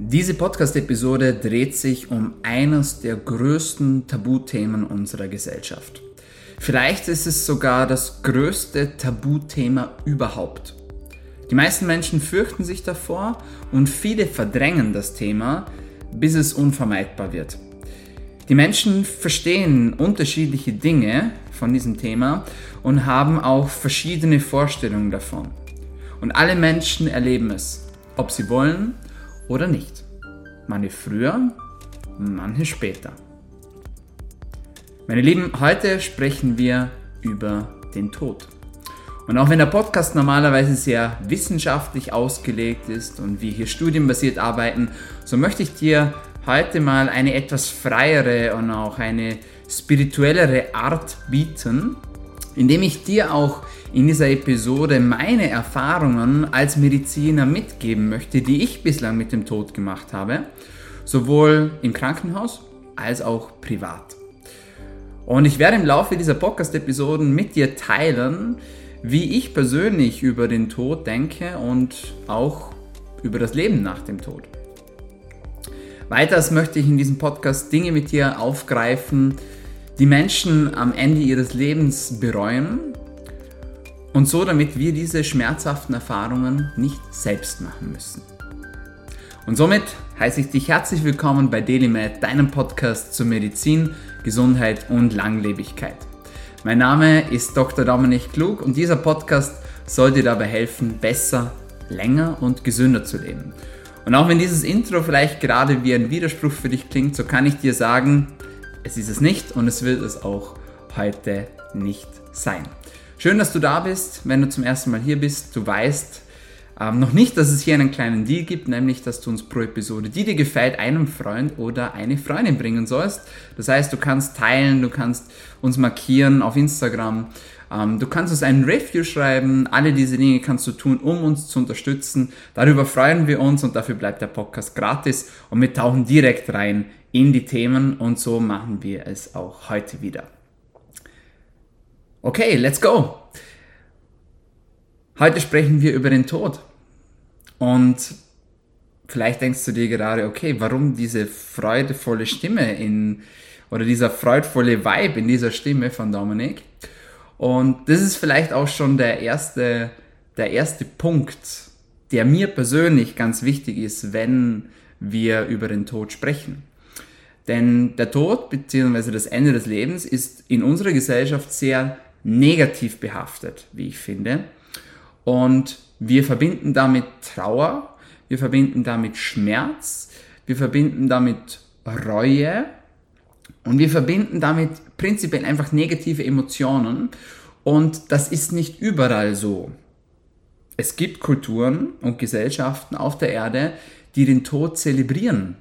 Diese Podcast-Episode dreht sich um eines der größten Tabuthemen unserer Gesellschaft. Vielleicht ist es sogar das größte Tabuthema überhaupt. Die meisten Menschen fürchten sich davor und viele verdrängen das Thema, bis es unvermeidbar wird. Die Menschen verstehen unterschiedliche Dinge von diesem Thema und haben auch verschiedene Vorstellungen davon. Und alle Menschen erleben es, ob sie wollen oder nicht. Manche früher, manche später. Meine Lieben, heute sprechen wir über den Tod. Und auch wenn der Podcast normalerweise sehr wissenschaftlich ausgelegt ist und wir hier studienbasiert arbeiten, so möchte ich dir heute mal eine etwas freiere und auch eine spirituellere Art bieten, indem ich dir auch in dieser Episode meine Erfahrungen als Mediziner mitgeben möchte, die ich bislang mit dem Tod gemacht habe, sowohl im Krankenhaus als auch privat. Und ich werde im Laufe dieser Podcast-Episoden mit dir teilen, wie ich persönlich über den Tod denke und auch über das Leben nach dem Tod. Weiters möchte ich in diesem Podcast Dinge mit dir aufgreifen, die Menschen am Ende ihres Lebens bereuen und so, damit wir diese schmerzhaften Erfahrungen nicht selbst machen müssen. Und somit heiße ich dich herzlich willkommen bei DailyMed, deinem Podcast zur Medizin, Gesundheit und Langlebigkeit. Mein Name ist Dr. Dominik Klug und dieser Podcast soll dir dabei helfen, besser, länger und gesünder zu leben. Und auch wenn dieses Intro vielleicht gerade wie ein Widerspruch für dich klingt, so kann ich dir sagen, es ist es nicht und es wird es auch heute nicht sein. Schön, dass du da bist. Wenn du zum ersten Mal hier bist, du weißt ähm, noch nicht, dass es hier einen kleinen Deal gibt, nämlich dass du uns pro Episode, die dir gefällt, einem Freund oder eine Freundin bringen sollst. Das heißt, du kannst teilen, du kannst uns markieren auf Instagram. Ähm, du kannst uns einen Review schreiben. Alle diese Dinge kannst du tun, um uns zu unterstützen. Darüber freuen wir uns und dafür bleibt der Podcast gratis und wir tauchen direkt rein in die Themen und so machen wir es auch heute wieder. Okay, let's go. Heute sprechen wir über den Tod. Und vielleicht denkst du dir gerade, okay, warum diese freudevolle Stimme in, oder dieser freudvolle Vibe in dieser Stimme von Dominik? Und das ist vielleicht auch schon der erste, der erste Punkt, der mir persönlich ganz wichtig ist, wenn wir über den Tod sprechen. Denn der Tod bzw. das Ende des Lebens ist in unserer Gesellschaft sehr negativ behaftet, wie ich finde. Und wir verbinden damit Trauer, wir verbinden damit Schmerz, wir verbinden damit Reue und wir verbinden damit prinzipiell einfach negative Emotionen. Und das ist nicht überall so. Es gibt Kulturen und Gesellschaften auf der Erde, die den Tod zelebrieren.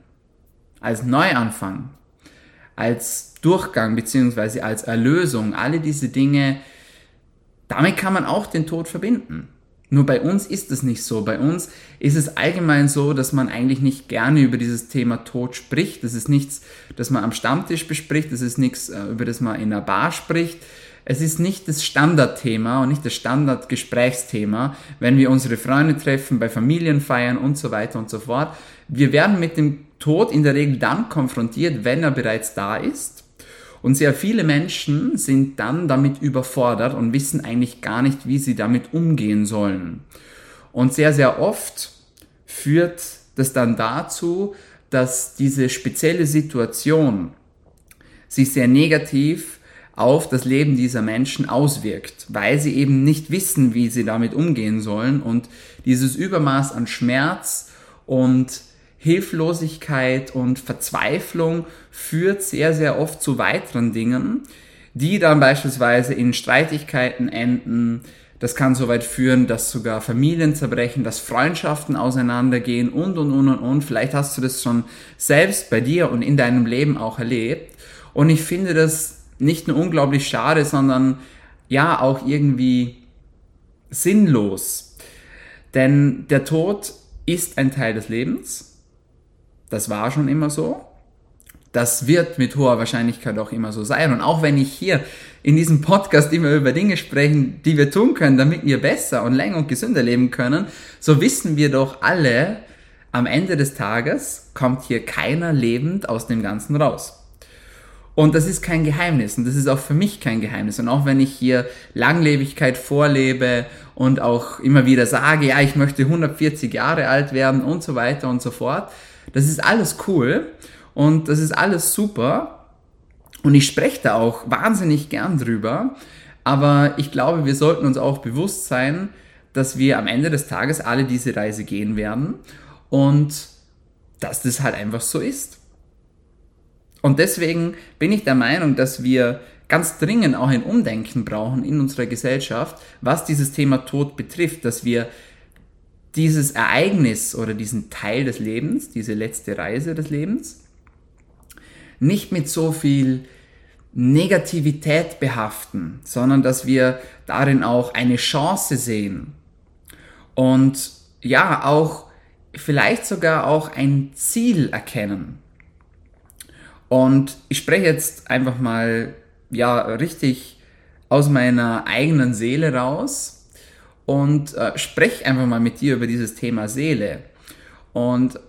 Als Neuanfang, als Durchgang beziehungsweise als Erlösung, alle diese Dinge, damit kann man auch den Tod verbinden. Nur bei uns ist es nicht so. Bei uns ist es allgemein so, dass man eigentlich nicht gerne über dieses Thema Tod spricht. Das ist nichts, das man am Stammtisch bespricht. Das ist nichts, äh, über das man in einer Bar spricht. Es ist nicht das Standardthema und nicht das Standardgesprächsthema, wenn wir unsere Freunde treffen, bei Familienfeiern und so weiter und so fort. Wir werden mit dem Tod in der Regel dann konfrontiert, wenn er bereits da ist. Und sehr viele Menschen sind dann damit überfordert und wissen eigentlich gar nicht, wie sie damit umgehen sollen. Und sehr, sehr oft führt das dann dazu, dass diese spezielle Situation sich sehr negativ auf das Leben dieser Menschen auswirkt, weil sie eben nicht wissen, wie sie damit umgehen sollen und dieses Übermaß an Schmerz und Hilflosigkeit und Verzweiflung führt sehr, sehr oft zu weiteren Dingen, die dann beispielsweise in Streitigkeiten enden. Das kann so weit führen, dass sogar Familien zerbrechen, dass Freundschaften auseinandergehen und, und, und, und, und. Vielleicht hast du das schon selbst bei dir und in deinem Leben auch erlebt. Und ich finde das nicht nur unglaublich schade, sondern ja auch irgendwie sinnlos. Denn der Tod ist ein Teil des Lebens das war schon immer so. Das wird mit hoher Wahrscheinlichkeit auch immer so sein. Und auch wenn ich hier in diesem Podcast immer über Dinge sprechen, die wir tun können, damit wir besser und länger und gesünder leben können, so wissen wir doch alle, am Ende des Tages kommt hier keiner lebend aus dem Ganzen raus. Und das ist kein Geheimnis und das ist auch für mich kein Geheimnis. Und auch wenn ich hier Langlebigkeit vorlebe und auch immer wieder sage, ja, ich möchte 140 Jahre alt werden und so weiter und so fort, das ist alles cool und das ist alles super. Und ich spreche da auch wahnsinnig gern drüber. Aber ich glaube, wir sollten uns auch bewusst sein, dass wir am Ende des Tages alle diese Reise gehen werden und dass das halt einfach so ist. Und deswegen bin ich der Meinung, dass wir ganz dringend auch ein Umdenken brauchen in unserer Gesellschaft, was dieses Thema Tod betrifft, dass wir dieses Ereignis oder diesen Teil des Lebens, diese letzte Reise des Lebens, nicht mit so viel Negativität behaften, sondern dass wir darin auch eine Chance sehen und ja, auch vielleicht sogar auch ein Ziel erkennen. Und ich spreche jetzt einfach mal ja richtig aus meiner eigenen Seele raus und äh, spreche einfach mal mit dir über dieses Thema Seele. Und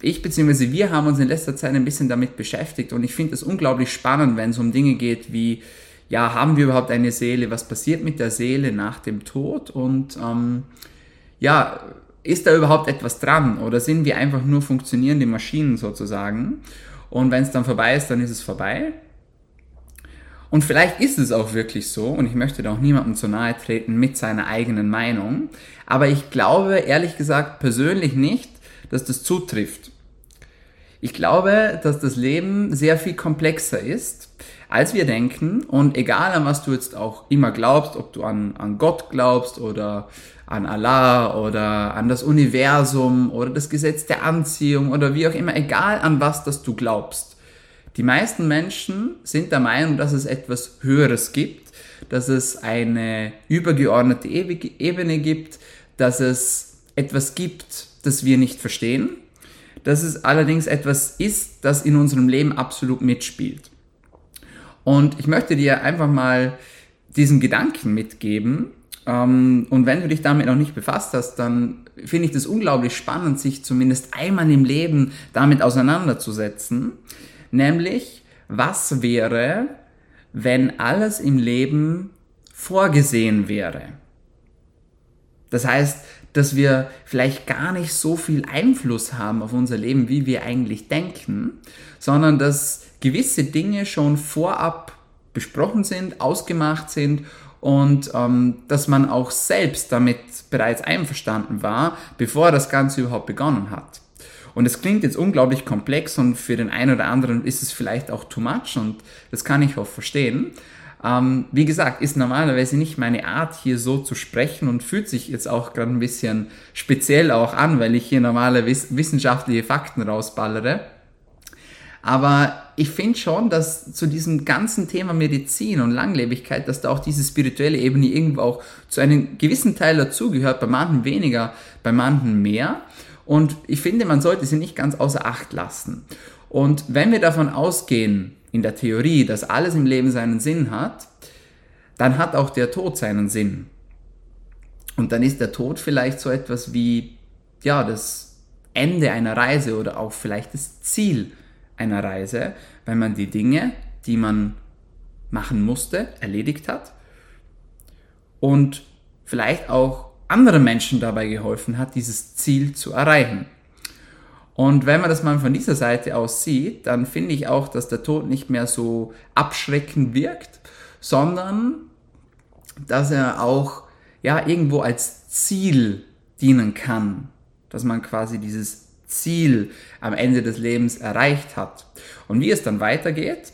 ich bzw. wir haben uns in letzter Zeit ein bisschen damit beschäftigt und ich finde es unglaublich spannend, wenn es um Dinge geht wie, ja, haben wir überhaupt eine Seele? Was passiert mit der Seele nach dem Tod? Und ähm, ja, ist da überhaupt etwas dran oder sind wir einfach nur funktionierende Maschinen sozusagen? Und wenn es dann vorbei ist, dann ist es vorbei. Und vielleicht ist es auch wirklich so, und ich möchte da auch niemandem zu nahe treten mit seiner eigenen Meinung, aber ich glaube ehrlich gesagt persönlich nicht, dass das zutrifft. Ich glaube, dass das Leben sehr viel komplexer ist, als wir denken. Und egal an was du jetzt auch immer glaubst, ob du an, an Gott glaubst oder an Allah oder an das Universum oder das Gesetz der Anziehung oder wie auch immer, egal an was das du glaubst. Die meisten Menschen sind der Meinung, dass es etwas Höheres gibt, dass es eine übergeordnete Ebene gibt, dass es etwas gibt, das wir nicht verstehen, dass es allerdings etwas ist, das in unserem Leben absolut mitspielt. Und ich möchte dir einfach mal diesen Gedanken mitgeben. Ähm, und wenn du dich damit noch nicht befasst hast, dann finde ich das unglaublich spannend, sich zumindest einmal im Leben damit auseinanderzusetzen. Nämlich, was wäre, wenn alles im Leben vorgesehen wäre? Das heißt, dass wir vielleicht gar nicht so viel Einfluss haben auf unser Leben, wie wir eigentlich denken, sondern dass gewisse Dinge schon vorab besprochen sind, ausgemacht sind und ähm, dass man auch selbst damit bereits einverstanden war, bevor das Ganze überhaupt begonnen hat. Und es klingt jetzt unglaublich komplex und für den einen oder anderen ist es vielleicht auch too much und das kann ich auch verstehen. Ähm, wie gesagt, ist normalerweise nicht meine Art, hier so zu sprechen und fühlt sich jetzt auch gerade ein bisschen speziell auch an, weil ich hier normale wiss wissenschaftliche Fakten rausballere. Aber ich finde schon, dass zu diesem ganzen Thema Medizin und Langlebigkeit, dass da auch diese spirituelle Ebene irgendwo auch zu einem gewissen Teil dazugehört, bei manchen weniger, bei manchen mehr. Und ich finde, man sollte sie nicht ganz außer Acht lassen. Und wenn wir davon ausgehen, in der Theorie, dass alles im Leben seinen Sinn hat, dann hat auch der Tod seinen Sinn. Und dann ist der Tod vielleicht so etwas wie, ja, das Ende einer Reise oder auch vielleicht das Ziel einer Reise, weil man die Dinge, die man machen musste, erledigt hat und vielleicht auch anderen Menschen dabei geholfen hat, dieses Ziel zu erreichen. Und wenn man das mal von dieser Seite aus sieht, dann finde ich auch, dass der Tod nicht mehr so abschreckend wirkt, sondern dass er auch ja irgendwo als Ziel dienen kann, dass man quasi dieses Ziel am Ende des Lebens erreicht hat. Und wie es dann weitergeht,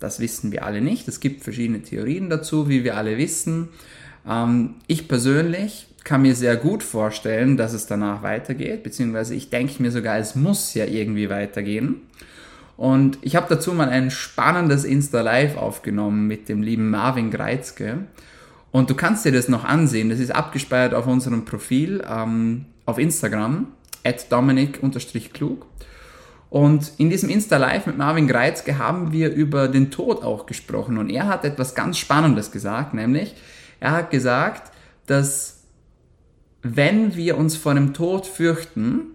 das wissen wir alle nicht. Es gibt verschiedene Theorien dazu, wie wir alle wissen. Ähm, ich persönlich kann mir sehr gut vorstellen, dass es danach weitergeht, beziehungsweise ich denke mir sogar, es muss ja irgendwie weitergehen. Und ich habe dazu mal ein spannendes Insta-Live aufgenommen mit dem lieben Marvin Greizke. Und du kannst dir das noch ansehen. Das ist abgespeichert auf unserem Profil ähm, auf Instagram, at dominic-klug. Und in diesem Insta-Live mit Marvin Greizke haben wir über den Tod auch gesprochen. Und er hat etwas ganz Spannendes gesagt, nämlich er hat gesagt, dass wenn wir uns vor dem Tod fürchten,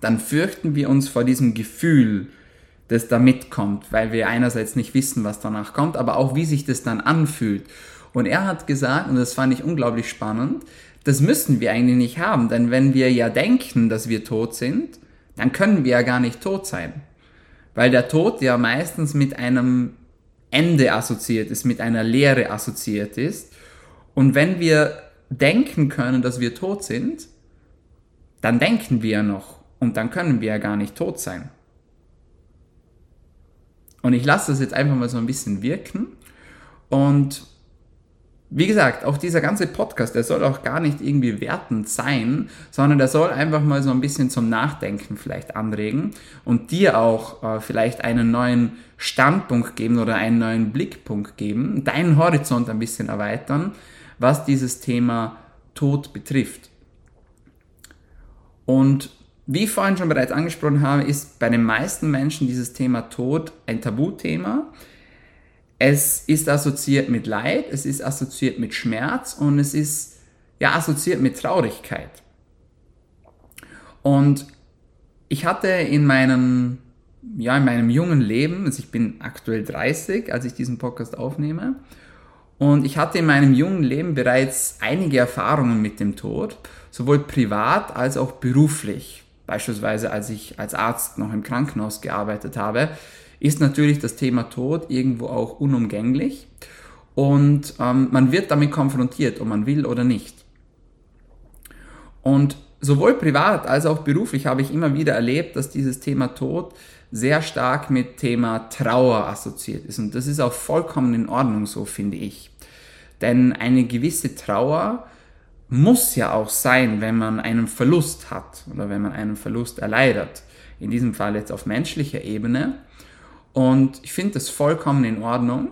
dann fürchten wir uns vor diesem Gefühl, das da mitkommt, weil wir einerseits nicht wissen, was danach kommt, aber auch wie sich das dann anfühlt. Und er hat gesagt, und das fand ich unglaublich spannend, das müssen wir eigentlich nicht haben, denn wenn wir ja denken, dass wir tot sind, dann können wir ja gar nicht tot sein. Weil der Tod ja meistens mit einem Ende assoziiert ist, mit einer Leere assoziiert ist. Und wenn wir denken können, dass wir tot sind, dann denken wir ja noch und dann können wir ja gar nicht tot sein. Und ich lasse das jetzt einfach mal so ein bisschen wirken. Und wie gesagt, auch dieser ganze Podcast, der soll auch gar nicht irgendwie wertend sein, sondern der soll einfach mal so ein bisschen zum Nachdenken vielleicht anregen und dir auch äh, vielleicht einen neuen Standpunkt geben oder einen neuen Blickpunkt geben, deinen Horizont ein bisschen erweitern, was dieses Thema Tod betrifft. Und wie ich vorhin schon bereits angesprochen habe, ist bei den meisten Menschen dieses Thema Tod ein Tabuthema. Es ist assoziiert mit Leid, es ist assoziiert mit Schmerz und es ist ja assoziiert mit Traurigkeit. Und ich hatte in meinem, ja, in meinem jungen Leben, also ich bin aktuell 30, als ich diesen Podcast aufnehme, und ich hatte in meinem jungen Leben bereits einige Erfahrungen mit dem Tod, sowohl privat als auch beruflich. Beispielsweise als ich als Arzt noch im Krankenhaus gearbeitet habe, ist natürlich das Thema Tod irgendwo auch unumgänglich und ähm, man wird damit konfrontiert, ob man will oder nicht. Und sowohl privat als auch beruflich habe ich immer wieder erlebt, dass dieses Thema Tod sehr stark mit Thema Trauer assoziiert ist. Und das ist auch vollkommen in Ordnung so, finde ich. Denn eine gewisse Trauer muss ja auch sein, wenn man einen Verlust hat oder wenn man einen Verlust erleidet. In diesem Fall jetzt auf menschlicher Ebene. Und ich finde das vollkommen in Ordnung.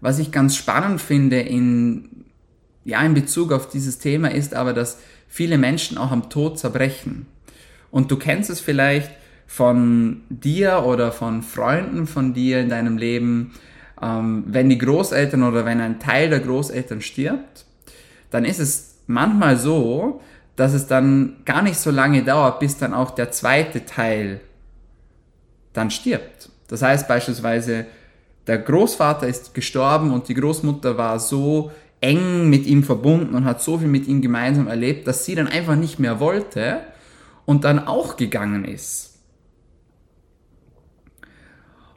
Was ich ganz spannend finde in, ja, in Bezug auf dieses Thema ist aber, dass viele Menschen auch am Tod zerbrechen. Und du kennst es vielleicht, von dir oder von Freunden von dir in deinem Leben, ähm, wenn die Großeltern oder wenn ein Teil der Großeltern stirbt, dann ist es manchmal so, dass es dann gar nicht so lange dauert, bis dann auch der zweite Teil dann stirbt. Das heißt beispielsweise, der Großvater ist gestorben und die Großmutter war so eng mit ihm verbunden und hat so viel mit ihm gemeinsam erlebt, dass sie dann einfach nicht mehr wollte und dann auch gegangen ist.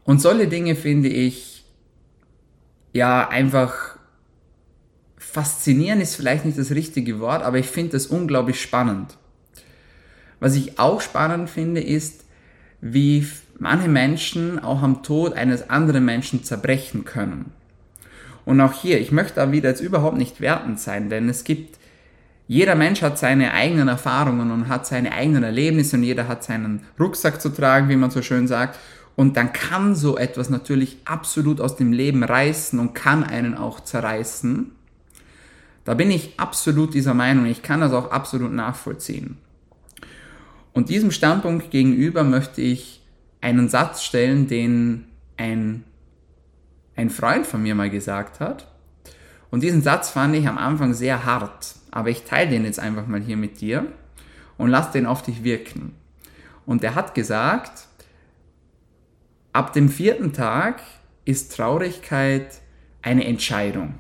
Und solche Dinge finde ich ja einfach faszinieren ist vielleicht nicht das richtige Wort, aber ich finde das unglaublich spannend. Was ich auch spannend finde, ist, wie manche Menschen auch am Tod eines anderen Menschen zerbrechen können. Und auch hier, ich möchte da wieder jetzt überhaupt nicht wertend sein, denn es gibt, jeder Mensch hat seine eigenen Erfahrungen und hat seine eigenen Erlebnisse und jeder hat seinen Rucksack zu tragen, wie man so schön sagt. Und dann kann so etwas natürlich absolut aus dem Leben reißen und kann einen auch zerreißen. Da bin ich absolut dieser Meinung. Ich kann das auch absolut nachvollziehen. Und diesem Standpunkt gegenüber möchte ich einen Satz stellen, den ein, ein Freund von mir mal gesagt hat. Und diesen Satz fand ich am Anfang sehr hart. Aber ich teile den jetzt einfach mal hier mit dir und lass den auf dich wirken. Und er hat gesagt, Ab dem vierten Tag ist Traurigkeit eine Entscheidung.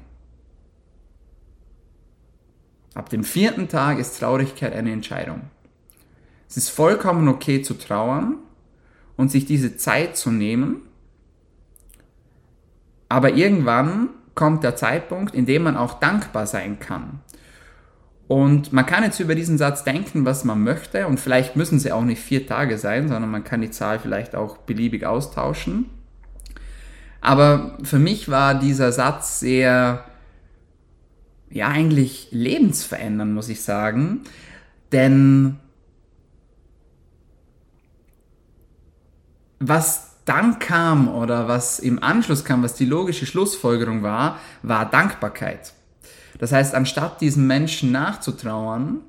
Ab dem vierten Tag ist Traurigkeit eine Entscheidung. Es ist vollkommen okay zu trauern und sich diese Zeit zu nehmen, aber irgendwann kommt der Zeitpunkt, in dem man auch dankbar sein kann. Und man kann jetzt über diesen Satz denken, was man möchte. Und vielleicht müssen sie auch nicht vier Tage sein, sondern man kann die Zahl vielleicht auch beliebig austauschen. Aber für mich war dieser Satz sehr, ja, eigentlich lebensverändernd, muss ich sagen. Denn was dann kam oder was im Anschluss kam, was die logische Schlussfolgerung war, war Dankbarkeit. Das heißt, anstatt diesen Menschen nachzutrauern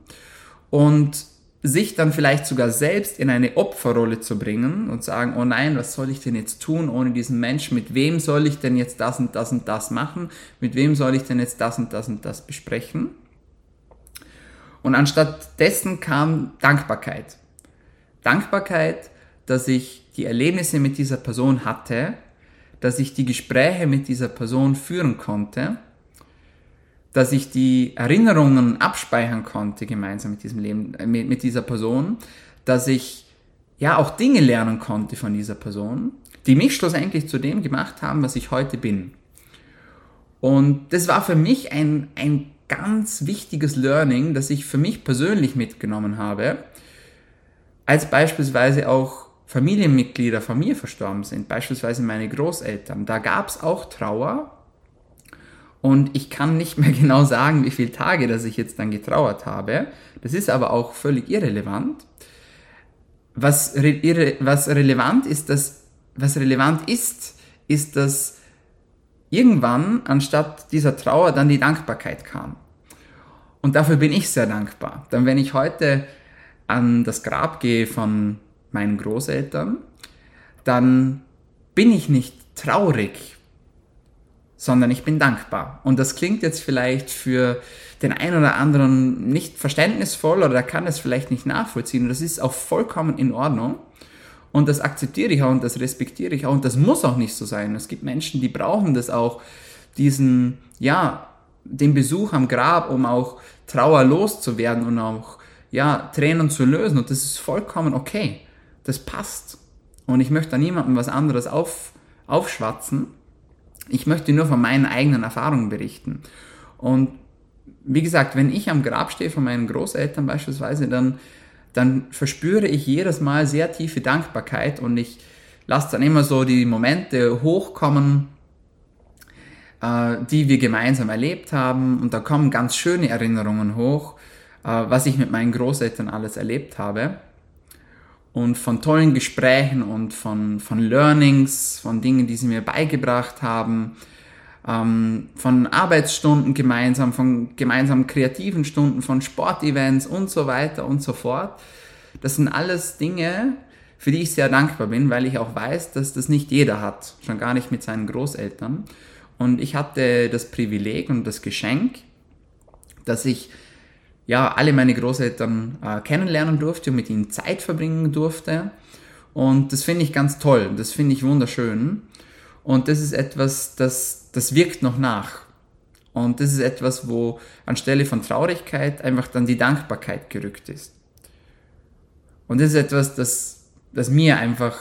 und sich dann vielleicht sogar selbst in eine Opferrolle zu bringen und sagen, oh nein, was soll ich denn jetzt tun ohne diesen Menschen? Mit wem soll ich denn jetzt das und das und das machen? Mit wem soll ich denn jetzt das und das und das besprechen? Und anstatt dessen kam Dankbarkeit. Dankbarkeit, dass ich die Erlebnisse mit dieser Person hatte, dass ich die Gespräche mit dieser Person führen konnte, dass ich die Erinnerungen abspeichern konnte gemeinsam mit diesem Leben, äh, mit, mit dieser Person, dass ich ja auch Dinge lernen konnte von dieser Person, die mich schlussendlich zu dem gemacht haben, was ich heute bin. Und das war für mich ein, ein ganz wichtiges Learning, das ich für mich persönlich mitgenommen habe, als beispielsweise auch Familienmitglieder von mir verstorben sind, beispielsweise meine Großeltern. Da gab es auch Trauer und ich kann nicht mehr genau sagen, wie viele Tage, dass ich jetzt dann getrauert habe. Das ist aber auch völlig irrelevant. Was, re was relevant ist, dass, was relevant ist, ist, dass irgendwann anstatt dieser Trauer dann die Dankbarkeit kam. Und dafür bin ich sehr dankbar. Denn wenn ich heute an das Grab gehe von meinen Großeltern, dann bin ich nicht traurig, sondern ich bin dankbar. Und das klingt jetzt vielleicht für den einen oder anderen nicht verständnisvoll oder kann es vielleicht nicht nachvollziehen. Und das ist auch vollkommen in Ordnung. Und das akzeptiere ich auch und das respektiere ich auch und das muss auch nicht so sein. Es gibt Menschen, die brauchen das auch, diesen, ja, den Besuch am Grab, um auch Trauer loszuwerden und auch, ja, Tränen zu lösen und das ist vollkommen okay. Das passt. Und ich möchte da niemandem was anderes auf, aufschwatzen. Ich möchte nur von meinen eigenen Erfahrungen berichten. Und wie gesagt, wenn ich am Grab stehe von meinen Großeltern beispielsweise, dann dann verspüre ich jedes Mal sehr tiefe Dankbarkeit und ich lasse dann immer so die Momente hochkommen, äh, die wir gemeinsam erlebt haben und da kommen ganz schöne Erinnerungen hoch, äh, was ich mit meinen Großeltern alles erlebt habe und von tollen Gesprächen und von, von Learnings, von Dingen, die sie mir beigebracht haben, ähm, von Arbeitsstunden gemeinsam, von gemeinsamen kreativen Stunden, von Sportevents und so weiter und so fort. Das sind alles Dinge, für die ich sehr dankbar bin, weil ich auch weiß, dass das nicht jeder hat, schon gar nicht mit seinen Großeltern. Und ich hatte das Privileg und das Geschenk, dass ich ja alle meine Großeltern äh, kennenlernen durfte und mit ihnen Zeit verbringen durfte. Und das finde ich ganz toll, das finde ich wunderschön. Und das ist etwas, das, das wirkt noch nach. Und das ist etwas, wo anstelle von Traurigkeit einfach dann die Dankbarkeit gerückt ist. Und das ist etwas, das, das mir einfach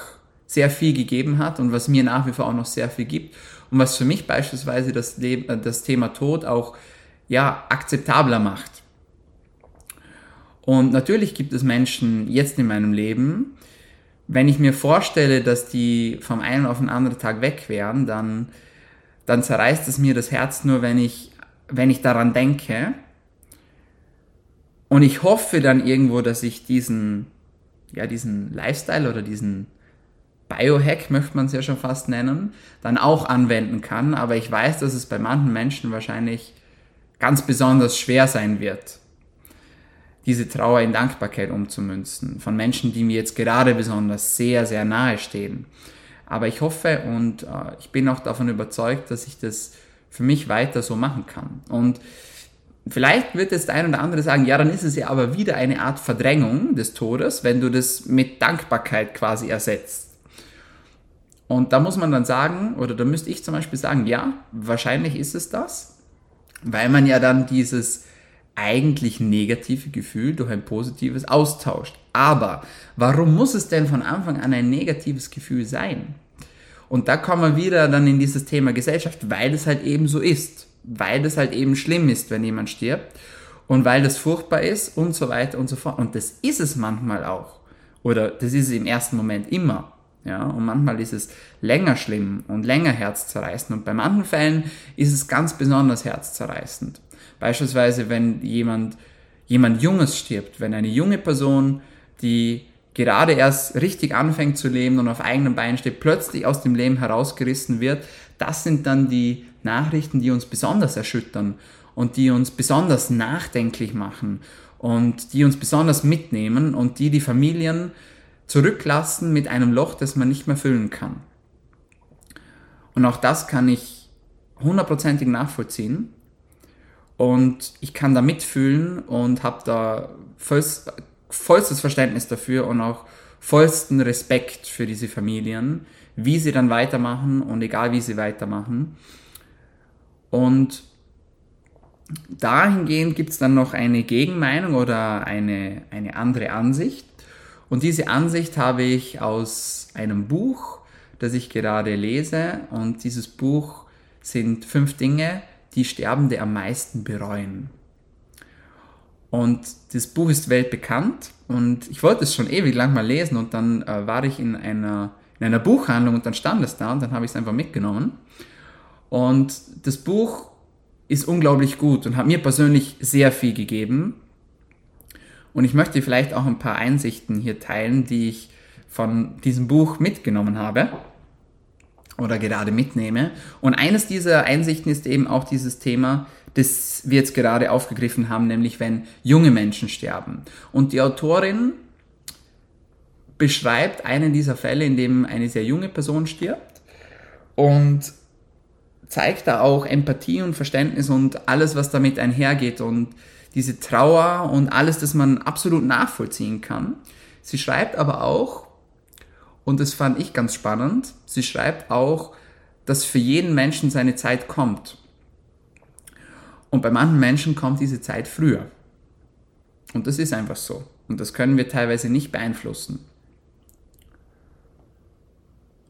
sehr viel gegeben hat und was mir nach wie vor auch noch sehr viel gibt und was für mich beispielsweise das, Leben, äh, das Thema Tod auch ja, akzeptabler macht. Und natürlich gibt es Menschen jetzt in meinem Leben, wenn ich mir vorstelle, dass die vom einen auf den anderen Tag weg wären, dann, dann zerreißt es mir das Herz nur, wenn ich, wenn ich daran denke. Und ich hoffe dann irgendwo, dass ich diesen, ja, diesen Lifestyle oder diesen Biohack, möchte man es ja schon fast nennen, dann auch anwenden kann. Aber ich weiß, dass es bei manchen Menschen wahrscheinlich ganz besonders schwer sein wird diese Trauer in Dankbarkeit umzumünzen. Von Menschen, die mir jetzt gerade besonders sehr, sehr nahe stehen. Aber ich hoffe und äh, ich bin auch davon überzeugt, dass ich das für mich weiter so machen kann. Und vielleicht wird jetzt der ein oder andere sagen, ja, dann ist es ja aber wieder eine Art Verdrängung des Todes, wenn du das mit Dankbarkeit quasi ersetzt. Und da muss man dann sagen, oder da müsste ich zum Beispiel sagen, ja, wahrscheinlich ist es das, weil man ja dann dieses eigentlich negative Gefühl durch ein positives austauscht. Aber warum muss es denn von Anfang an ein negatives Gefühl sein? Und da kommen wir wieder dann in dieses Thema Gesellschaft, weil es halt eben so ist, weil es halt eben schlimm ist, wenn jemand stirbt und weil das furchtbar ist und so weiter und so fort. Und das ist es manchmal auch. Oder das ist es im ersten Moment immer. Ja, und manchmal ist es länger schlimm und länger herzzerreißend. Und bei manchen Fällen ist es ganz besonders herzzerreißend. Beispielsweise, wenn jemand, jemand Junges stirbt, wenn eine junge Person, die gerade erst richtig anfängt zu leben und auf eigenen Beinen steht, plötzlich aus dem Leben herausgerissen wird, das sind dann die Nachrichten, die uns besonders erschüttern und die uns besonders nachdenklich machen und die uns besonders mitnehmen und die die Familien zurücklassen mit einem Loch, das man nicht mehr füllen kann. Und auch das kann ich hundertprozentig nachvollziehen. Und ich kann da mitfühlen und habe da vollst, vollstes Verständnis dafür und auch vollsten Respekt für diese Familien, wie sie dann weitermachen und egal wie sie weitermachen. Und dahingehend gibt es dann noch eine Gegenmeinung oder eine, eine andere Ansicht. Und diese Ansicht habe ich aus einem Buch, das ich gerade lese. Und dieses Buch sind fünf Dinge, die Sterbende am meisten bereuen. Und das Buch ist weltbekannt und ich wollte es schon ewig lang mal lesen und dann äh, war ich in einer, in einer Buchhandlung und dann stand es da und dann habe ich es einfach mitgenommen. Und das Buch ist unglaublich gut und hat mir persönlich sehr viel gegeben. Und ich möchte vielleicht auch ein paar Einsichten hier teilen, die ich von diesem Buch mitgenommen habe oder gerade mitnehme. Und eines dieser Einsichten ist eben auch dieses Thema, das wir jetzt gerade aufgegriffen haben, nämlich wenn junge Menschen sterben. Und die Autorin beschreibt einen dieser Fälle, in dem eine sehr junge Person stirbt und zeigt da auch Empathie und Verständnis und alles, was damit einhergeht und diese Trauer und alles, das man absolut nachvollziehen kann. Sie schreibt aber auch, und das fand ich ganz spannend, sie schreibt auch, dass für jeden Menschen seine Zeit kommt. Und bei manchen Menschen kommt diese Zeit früher. Und das ist einfach so. Und das können wir teilweise nicht beeinflussen.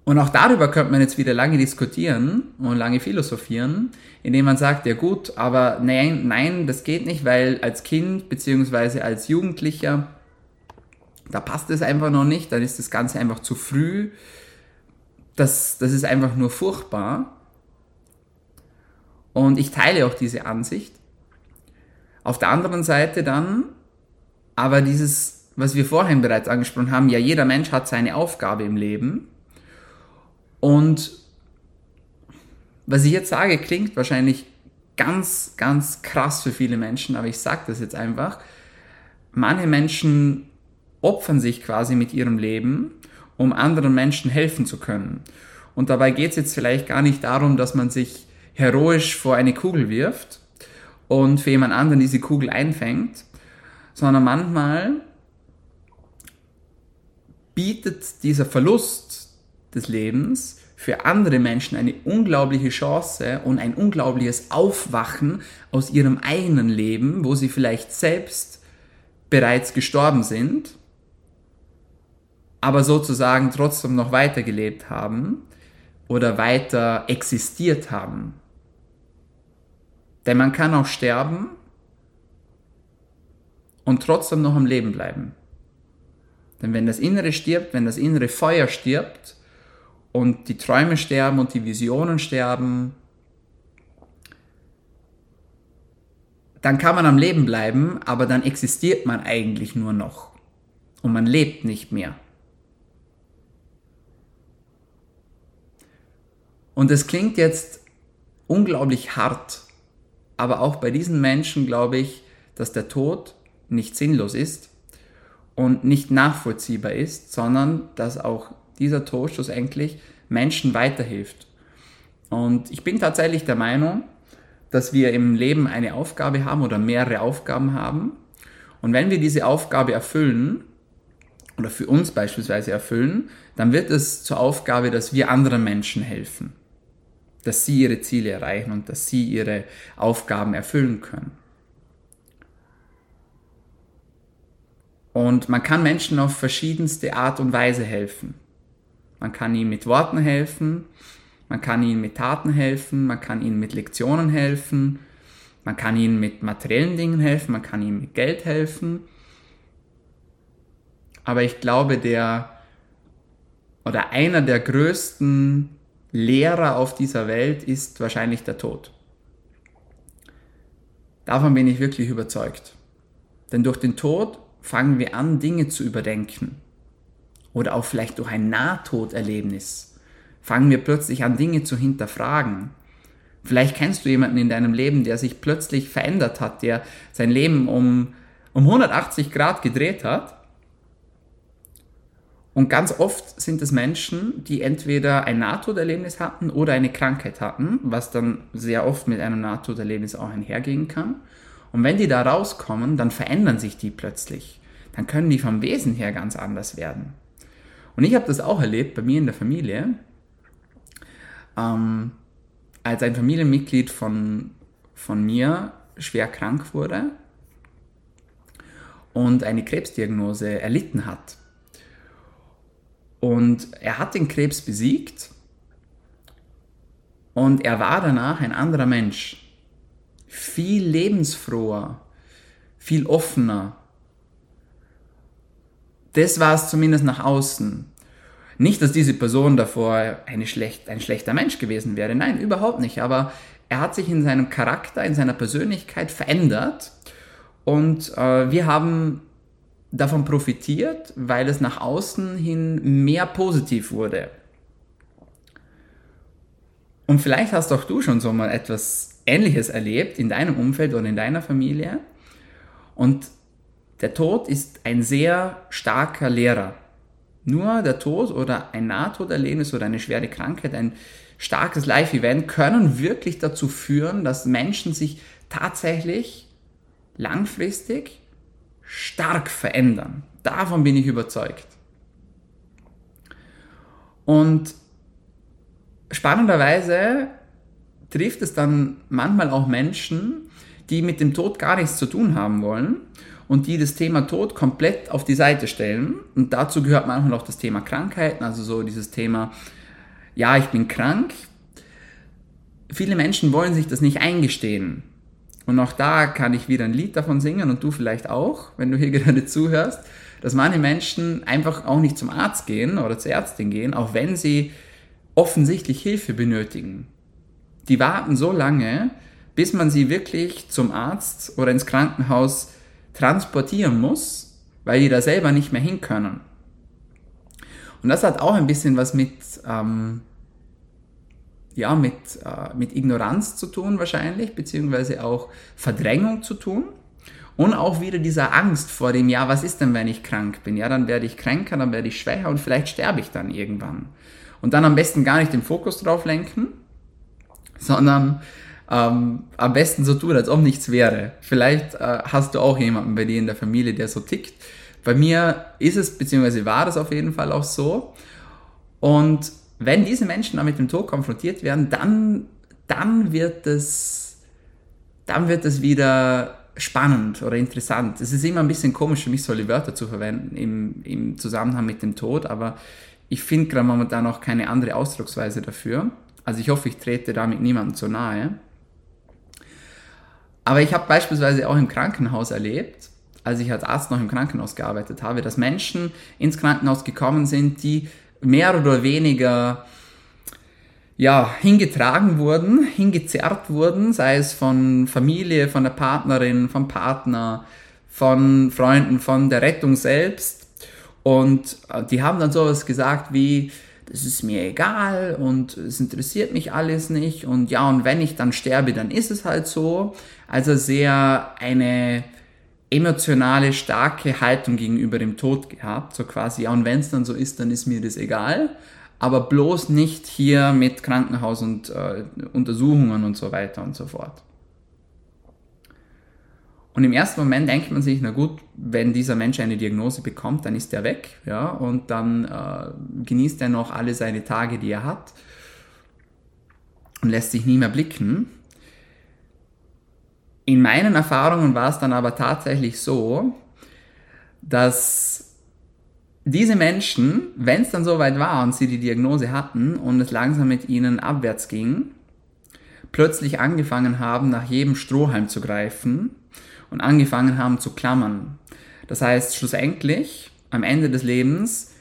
Und auch darüber könnte man jetzt wieder lange diskutieren und lange philosophieren, indem man sagt, ja gut, aber nein, nein, das geht nicht, weil als Kind beziehungsweise als Jugendlicher, da passt es einfach noch nicht, dann ist das Ganze einfach zu früh. Das, das ist einfach nur furchtbar. Und ich teile auch diese Ansicht. Auf der anderen Seite dann, aber dieses, was wir vorhin bereits angesprochen haben, ja, jeder Mensch hat seine Aufgabe im Leben und was ich jetzt sage, klingt wahrscheinlich ganz, ganz krass für viele Menschen, aber ich sage das jetzt einfach. Manche Menschen opfern sich quasi mit ihrem Leben, um anderen Menschen helfen zu können. Und dabei geht es jetzt vielleicht gar nicht darum, dass man sich heroisch vor eine Kugel wirft und für jemand anderen diese Kugel einfängt, sondern manchmal bietet dieser Verlust des Lebens für andere Menschen eine unglaubliche Chance und ein unglaubliches Aufwachen aus ihrem eigenen Leben, wo sie vielleicht selbst bereits gestorben sind, aber sozusagen trotzdem noch weitergelebt haben oder weiter existiert haben. Denn man kann auch sterben und trotzdem noch am Leben bleiben. Denn wenn das Innere stirbt, wenn das innere Feuer stirbt, und die Träume sterben und die Visionen sterben, dann kann man am Leben bleiben, aber dann existiert man eigentlich nur noch und man lebt nicht mehr. Und es klingt jetzt unglaublich hart, aber auch bei diesen Menschen glaube ich, dass der Tod nicht sinnlos ist und nicht nachvollziehbar ist, sondern dass auch dieser Tod schlussendlich Menschen weiterhilft. Und ich bin tatsächlich der Meinung, dass wir im Leben eine Aufgabe haben oder mehrere Aufgaben haben. Und wenn wir diese Aufgabe erfüllen, oder für uns beispielsweise erfüllen, dann wird es zur Aufgabe, dass wir anderen Menschen helfen. Dass sie ihre Ziele erreichen und dass sie ihre Aufgaben erfüllen können. Und man kann Menschen auf verschiedenste Art und Weise helfen. Man kann ihnen mit Worten helfen, man kann ihnen mit Taten helfen, man kann ihnen mit Lektionen helfen, man kann ihnen mit materiellen Dingen helfen, man kann ihnen mit Geld helfen. Aber ich glaube, der oder einer der größten Lehrer auf dieser Welt ist wahrscheinlich der Tod. Davon bin ich wirklich überzeugt. Denn durch den Tod fangen wir an, Dinge zu überdenken oder auch vielleicht durch ein Nahtoderlebnis fangen wir plötzlich an, Dinge zu hinterfragen. Vielleicht kennst du jemanden in deinem Leben, der sich plötzlich verändert hat, der sein Leben um, um 180 Grad gedreht hat. Und ganz oft sind es Menschen, die entweder ein Nahtoderlebnis hatten oder eine Krankheit hatten, was dann sehr oft mit einem Nahtoderlebnis auch einhergehen kann. Und wenn die da rauskommen, dann verändern sich die plötzlich. Dann können die vom Wesen her ganz anders werden. Und ich habe das auch erlebt bei mir in der Familie, ähm, als ein Familienmitglied von, von mir schwer krank wurde und eine Krebsdiagnose erlitten hat. Und er hat den Krebs besiegt und er war danach ein anderer Mensch. Viel lebensfroher, viel offener. Das war es zumindest nach außen. Nicht, dass diese Person davor schlecht, ein schlechter Mensch gewesen wäre. Nein, überhaupt nicht. Aber er hat sich in seinem Charakter, in seiner Persönlichkeit verändert. Und äh, wir haben davon profitiert, weil es nach außen hin mehr positiv wurde. Und vielleicht hast auch du schon so mal etwas Ähnliches erlebt in deinem Umfeld oder in deiner Familie. Und der Tod ist ein sehr starker Lehrer. Nur der Tod oder ein Nahtoderlebnis oder eine schwere Krankheit, ein starkes Live-Event können wirklich dazu führen, dass Menschen sich tatsächlich langfristig stark verändern. Davon bin ich überzeugt. Und spannenderweise trifft es dann manchmal auch Menschen, die mit dem Tod gar nichts zu tun haben wollen und die das Thema Tod komplett auf die Seite stellen. Und dazu gehört manchmal auch das Thema Krankheiten, also so dieses Thema, ja, ich bin krank. Viele Menschen wollen sich das nicht eingestehen. Und auch da kann ich wieder ein Lied davon singen und du vielleicht auch, wenn du hier gerade zuhörst, dass manche Menschen einfach auch nicht zum Arzt gehen oder zur Ärztin gehen, auch wenn sie offensichtlich Hilfe benötigen. Die warten so lange, bis man sie wirklich zum Arzt oder ins Krankenhaus transportieren muss, weil die da selber nicht mehr hin können. Und das hat auch ein bisschen was mit, ähm, ja, mit, äh, mit Ignoranz zu tun wahrscheinlich, beziehungsweise auch Verdrängung zu tun. Und auch wieder dieser Angst vor dem, ja, was ist denn, wenn ich krank bin? Ja, dann werde ich kränker, dann werde ich schwächer und vielleicht sterbe ich dann irgendwann. Und dann am besten gar nicht den Fokus drauf lenken, sondern ähm, am besten so tun, als ob nichts wäre. Vielleicht äh, hast du auch jemanden bei dir in der Familie, der so tickt. Bei mir ist es, beziehungsweise war das auf jeden Fall auch so. Und wenn diese Menschen dann mit dem Tod konfrontiert werden, dann, dann wird es, dann wird es wieder spannend oder interessant. Es ist immer ein bisschen komisch für mich, solche Wörter zu verwenden im, im Zusammenhang mit dem Tod, aber ich finde gerade momentan auch keine andere Ausdrucksweise dafür. Also ich hoffe, ich trete damit niemandem zu nahe. Aber ich habe beispielsweise auch im Krankenhaus erlebt, als ich als Arzt noch im Krankenhaus gearbeitet habe, dass Menschen ins Krankenhaus gekommen sind, die mehr oder weniger ja, hingetragen wurden, hingezerrt wurden, sei es von Familie, von der Partnerin, vom Partner, von Freunden, von der Rettung selbst. Und äh, die haben dann sowas gesagt wie, das ist mir egal und es interessiert mich alles nicht und ja, und wenn ich dann sterbe, dann ist es halt so. Also sehr eine emotionale, starke Haltung gegenüber dem Tod gehabt, so quasi, ja, und wenn es dann so ist, dann ist mir das egal, aber bloß nicht hier mit Krankenhaus und äh, Untersuchungen und so weiter und so fort. Und im ersten Moment denkt man sich, na gut, wenn dieser Mensch eine Diagnose bekommt, dann ist er weg, ja, und dann äh, genießt er noch alle seine Tage, die er hat und lässt sich nie mehr blicken. In meinen Erfahrungen war es dann aber tatsächlich so, dass diese Menschen, wenn es dann soweit war und sie die Diagnose hatten und es langsam mit ihnen abwärts ging, plötzlich angefangen haben, nach jedem Strohhalm zu greifen und angefangen haben zu klammern. Das heißt, schlussendlich, am Ende des Lebens,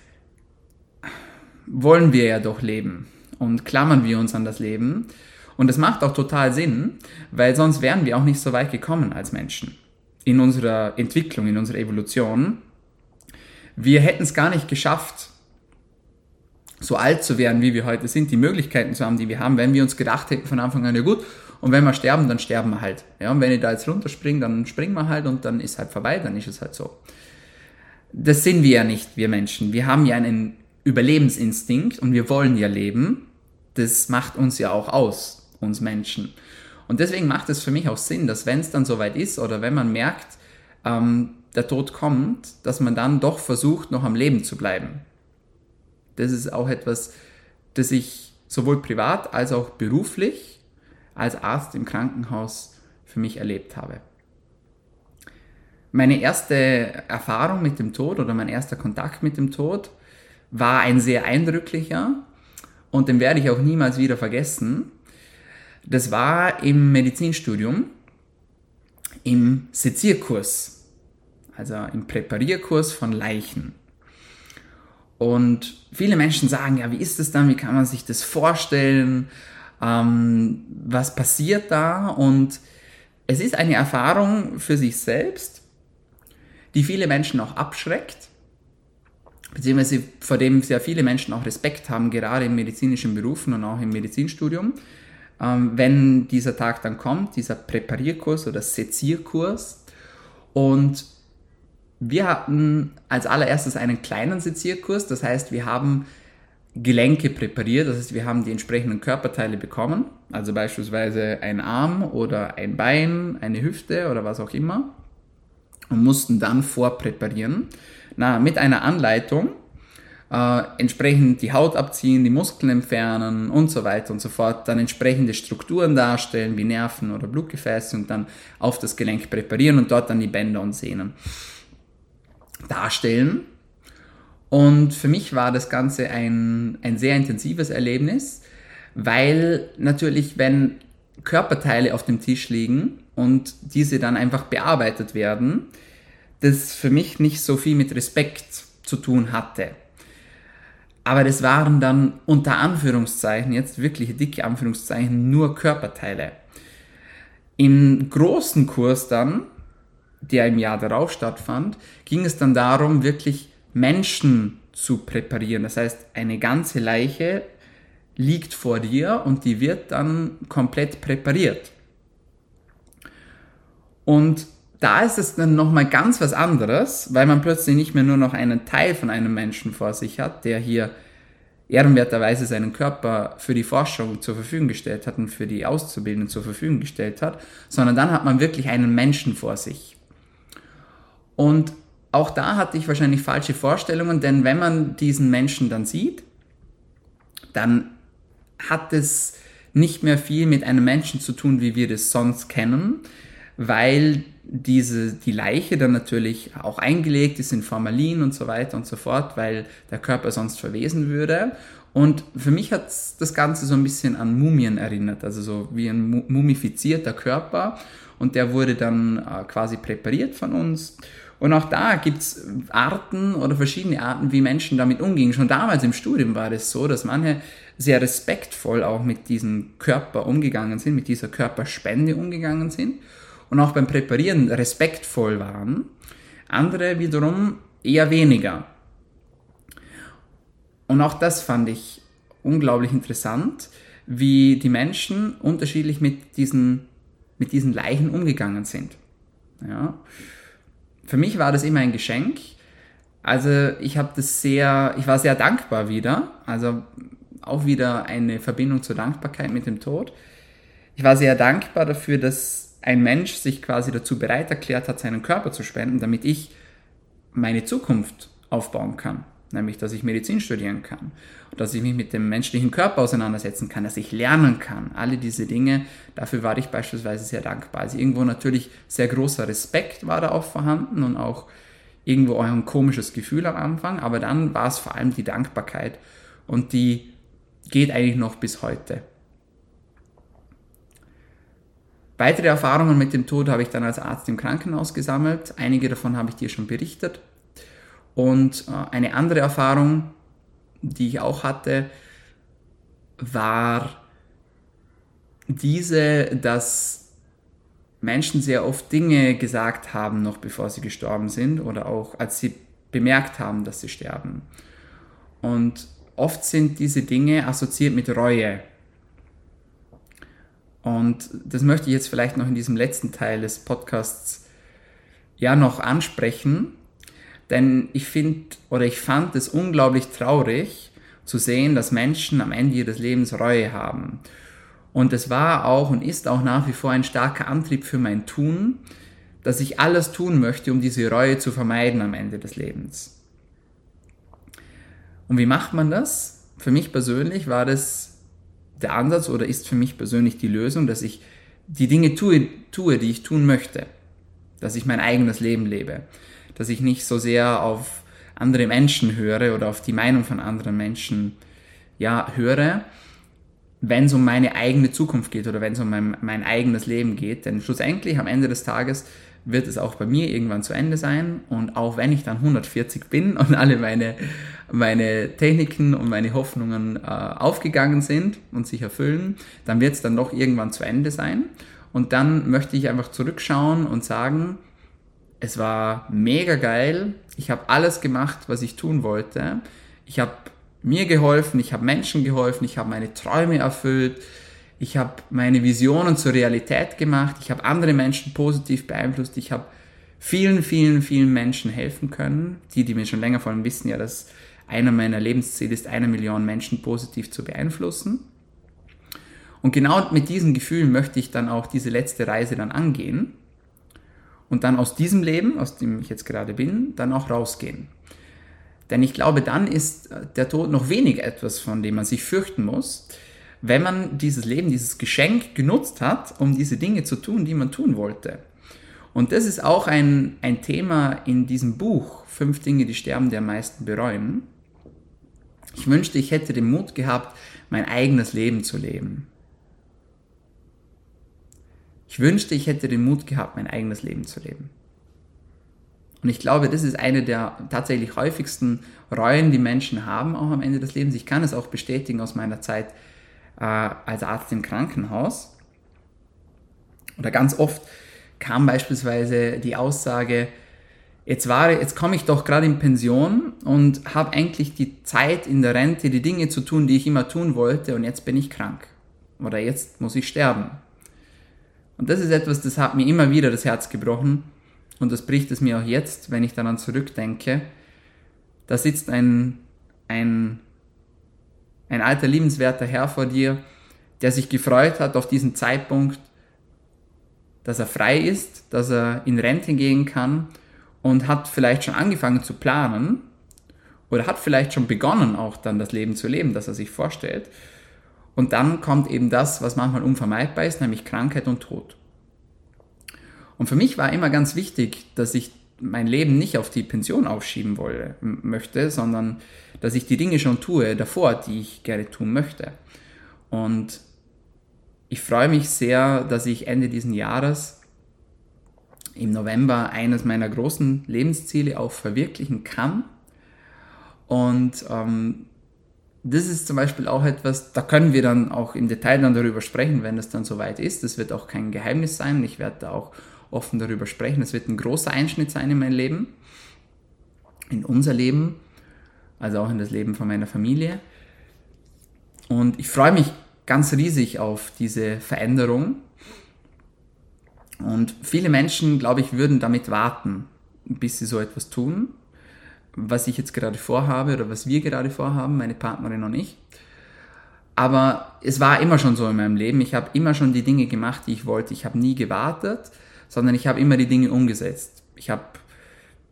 wollen wir ja doch leben und klammern wir uns an das Leben. Und das macht auch total Sinn, weil sonst wären wir auch nicht so weit gekommen als Menschen in unserer Entwicklung, in unserer Evolution. Wir hätten es gar nicht geschafft, so alt zu werden, wie wir heute sind, die Möglichkeiten zu haben, die wir haben, wenn wir uns gedacht hätten von Anfang an, ja gut, und wenn wir sterben, dann sterben wir halt. Ja, und wenn ich da jetzt runterspringe, dann springen wir halt und dann ist halt vorbei, dann ist es halt so. Das sind wir ja nicht, wir Menschen. Wir haben ja einen Überlebensinstinkt und wir wollen ja leben. Das macht uns ja auch aus, uns Menschen. Und deswegen macht es für mich auch Sinn, dass wenn es dann soweit ist oder wenn man merkt, ähm, der Tod kommt, dass man dann doch versucht, noch am Leben zu bleiben. Das ist auch etwas, das ich sowohl privat als auch beruflich als Arzt im Krankenhaus für mich erlebt habe. Meine erste Erfahrung mit dem Tod oder mein erster Kontakt mit dem Tod war ein sehr eindrücklicher und den werde ich auch niemals wieder vergessen. Das war im Medizinstudium, im Sezierkurs, also im Präparierkurs von Leichen. Und viele Menschen sagen, ja, wie ist das dann? Wie kann man sich das vorstellen? Ähm, was passiert da? Und es ist eine Erfahrung für sich selbst, die viele Menschen auch abschreckt, beziehungsweise vor dem sehr viele Menschen auch Respekt haben, gerade in medizinischen Berufen und auch im Medizinstudium. Ähm, wenn dieser Tag dann kommt, dieser Präparierkurs oder Sezierkurs. Und wir hatten als allererstes einen kleinen Sezierkurs, das heißt, wir haben Gelenke präpariert, das heißt, wir haben die entsprechenden Körperteile bekommen, also beispielsweise ein Arm oder ein Bein, eine Hüfte oder was auch immer, und mussten dann vorpräparieren, na, mit einer Anleitung, äh, entsprechend die Haut abziehen, die Muskeln entfernen und so weiter und so fort, dann entsprechende Strukturen darstellen, wie Nerven oder Blutgefäße und dann auf das Gelenk präparieren und dort dann die Bänder und Sehnen darstellen. Und für mich war das Ganze ein, ein sehr intensives Erlebnis, weil natürlich, wenn Körperteile auf dem Tisch liegen und diese dann einfach bearbeitet werden, das für mich nicht so viel mit Respekt zu tun hatte. Aber das waren dann unter Anführungszeichen, jetzt wirklich dicke Anführungszeichen, nur Körperteile. Im großen Kurs dann der im Jahr darauf stattfand, ging es dann darum, wirklich Menschen zu präparieren. Das heißt, eine ganze Leiche liegt vor dir und die wird dann komplett präpariert. Und da ist es dann nochmal ganz was anderes, weil man plötzlich nicht mehr nur noch einen Teil von einem Menschen vor sich hat, der hier ehrenwerterweise seinen Körper für die Forschung zur Verfügung gestellt hat und für die Auszubildenden zur Verfügung gestellt hat, sondern dann hat man wirklich einen Menschen vor sich. Und auch da hatte ich wahrscheinlich falsche Vorstellungen, denn wenn man diesen Menschen dann sieht, dann hat es nicht mehr viel mit einem Menschen zu tun, wie wir das sonst kennen, weil diese, die Leiche dann natürlich auch eingelegt ist in Formalin und so weiter und so fort, weil der Körper sonst verwesen würde. Und für mich hat das Ganze so ein bisschen an Mumien erinnert, also so wie ein mumifizierter Körper. Und der wurde dann äh, quasi präpariert von uns. Und auch da gibt es Arten oder verschiedene Arten, wie Menschen damit umgehen. Schon damals im Studium war das so, dass manche sehr respektvoll auch mit diesem Körper umgegangen sind, mit dieser Körperspende umgegangen sind und auch beim Präparieren respektvoll waren. Andere wiederum eher weniger. Und auch das fand ich unglaublich interessant, wie die Menschen unterschiedlich mit diesen, mit diesen Leichen umgegangen sind. Ja für mich war das immer ein Geschenk. Also ich habe das sehr, ich war sehr dankbar wieder. Also auch wieder eine Verbindung zur Dankbarkeit mit dem Tod. Ich war sehr dankbar dafür, dass ein Mensch sich quasi dazu bereit erklärt hat, seinen Körper zu spenden, damit ich meine Zukunft aufbauen kann nämlich dass ich Medizin studieren kann dass ich mich mit dem menschlichen Körper auseinandersetzen kann, dass ich lernen kann. Alle diese Dinge, dafür war ich beispielsweise sehr dankbar. Also irgendwo natürlich sehr großer Respekt war da auch vorhanden und auch irgendwo auch ein komisches Gefühl am Anfang, aber dann war es vor allem die Dankbarkeit und die geht eigentlich noch bis heute. Weitere Erfahrungen mit dem Tod habe ich dann als Arzt im Krankenhaus gesammelt. Einige davon habe ich dir schon berichtet. Und äh, eine andere Erfahrung, die ich auch hatte, war diese, dass Menschen sehr oft Dinge gesagt haben, noch bevor sie gestorben sind oder auch als sie bemerkt haben, dass sie sterben. Und oft sind diese Dinge assoziiert mit Reue. Und das möchte ich jetzt vielleicht noch in diesem letzten Teil des Podcasts ja noch ansprechen, denn ich finde oder ich fand es unglaublich traurig zu sehen, dass Menschen am Ende ihres Lebens Reue haben. Und es war auch und ist auch nach wie vor ein starker Antrieb für mein Tun, dass ich alles tun möchte, um diese Reue zu vermeiden am Ende des Lebens. Und wie macht man das? Für mich persönlich war das der Ansatz oder ist für mich persönlich die Lösung, dass ich die Dinge tue, tue, die ich tun möchte. Dass ich mein eigenes Leben lebe. Dass ich nicht so sehr auf andere Menschen höre oder auf die Meinung von anderen Menschen ja, höre, wenn es um meine eigene Zukunft geht oder wenn es um mein, mein eigenes Leben geht. Denn schlussendlich am Ende des Tages wird es auch bei mir irgendwann zu Ende sein. Und auch wenn ich dann 140 bin und alle meine, meine Techniken und meine Hoffnungen äh, aufgegangen sind und sich erfüllen, dann wird es dann doch irgendwann zu Ende sein. Und dann möchte ich einfach zurückschauen und sagen, es war mega geil. Ich habe alles gemacht, was ich tun wollte. Ich habe mir geholfen, ich habe Menschen geholfen, ich habe meine Träume erfüllt, ich habe meine Visionen zur Realität gemacht, ich habe andere Menschen positiv beeinflusst, ich habe vielen, vielen, vielen Menschen helfen können. Die, die mir schon länger folgen, wissen ja, dass einer meiner Lebensziele ist, eine Million Menschen positiv zu beeinflussen. Und genau mit diesem Gefühl möchte ich dann auch diese letzte Reise dann angehen und dann aus diesem Leben, aus dem ich jetzt gerade bin, dann auch rausgehen. Denn ich glaube, dann ist der Tod noch wenig etwas, von dem man sich fürchten muss, wenn man dieses Leben, dieses Geschenk genutzt hat, um diese Dinge zu tun, die man tun wollte. Und das ist auch ein, ein Thema in diesem Buch, Fünf Dinge, die sterben, am meisten bereuen. Ich wünschte, ich hätte den Mut gehabt, mein eigenes Leben zu leben. Ich wünschte, ich hätte den Mut gehabt, mein eigenes Leben zu leben. Und ich glaube, das ist eine der tatsächlich häufigsten Reuen, die Menschen haben, auch am Ende des Lebens. Ich kann es auch bestätigen aus meiner Zeit äh, als Arzt im Krankenhaus. Oder ganz oft kam beispielsweise die Aussage, jetzt, war, jetzt komme ich doch gerade in Pension und habe eigentlich die Zeit in der Rente, die Dinge zu tun, die ich immer tun wollte und jetzt bin ich krank. Oder jetzt muss ich sterben. Und das ist etwas, das hat mir immer wieder das Herz gebrochen und das bricht es mir auch jetzt, wenn ich daran zurückdenke. Da sitzt ein, ein, ein alter, liebenswerter Herr vor dir, der sich gefreut hat auf diesen Zeitpunkt, dass er frei ist, dass er in Rente gehen kann und hat vielleicht schon angefangen zu planen oder hat vielleicht schon begonnen, auch dann das Leben zu leben, das er sich vorstellt. Und dann kommt eben das, was manchmal unvermeidbar ist, nämlich Krankheit und Tod. Und für mich war immer ganz wichtig, dass ich mein Leben nicht auf die Pension aufschieben wolle, möchte, sondern dass ich die Dinge schon tue davor, die ich gerne tun möchte. Und ich freue mich sehr, dass ich Ende diesen Jahres im November eines meiner großen Lebensziele auch verwirklichen kann. Und ähm, das ist zum Beispiel auch etwas, da können wir dann auch im Detail dann darüber sprechen, wenn es dann soweit ist. Das wird auch kein Geheimnis sein. Ich werde da auch offen darüber sprechen. Es wird ein großer Einschnitt sein in mein Leben, in unser Leben, also auch in das Leben von meiner Familie. Und ich freue mich ganz riesig auf diese Veränderung. Und viele Menschen, glaube ich, würden damit warten, bis sie so etwas tun, was ich jetzt gerade vorhabe oder was wir gerade vorhaben, meine Partnerin und ich. Aber es war immer schon so in meinem Leben. Ich habe immer schon die Dinge gemacht, die ich wollte. Ich habe nie gewartet, sondern ich habe immer die Dinge umgesetzt. Ich habe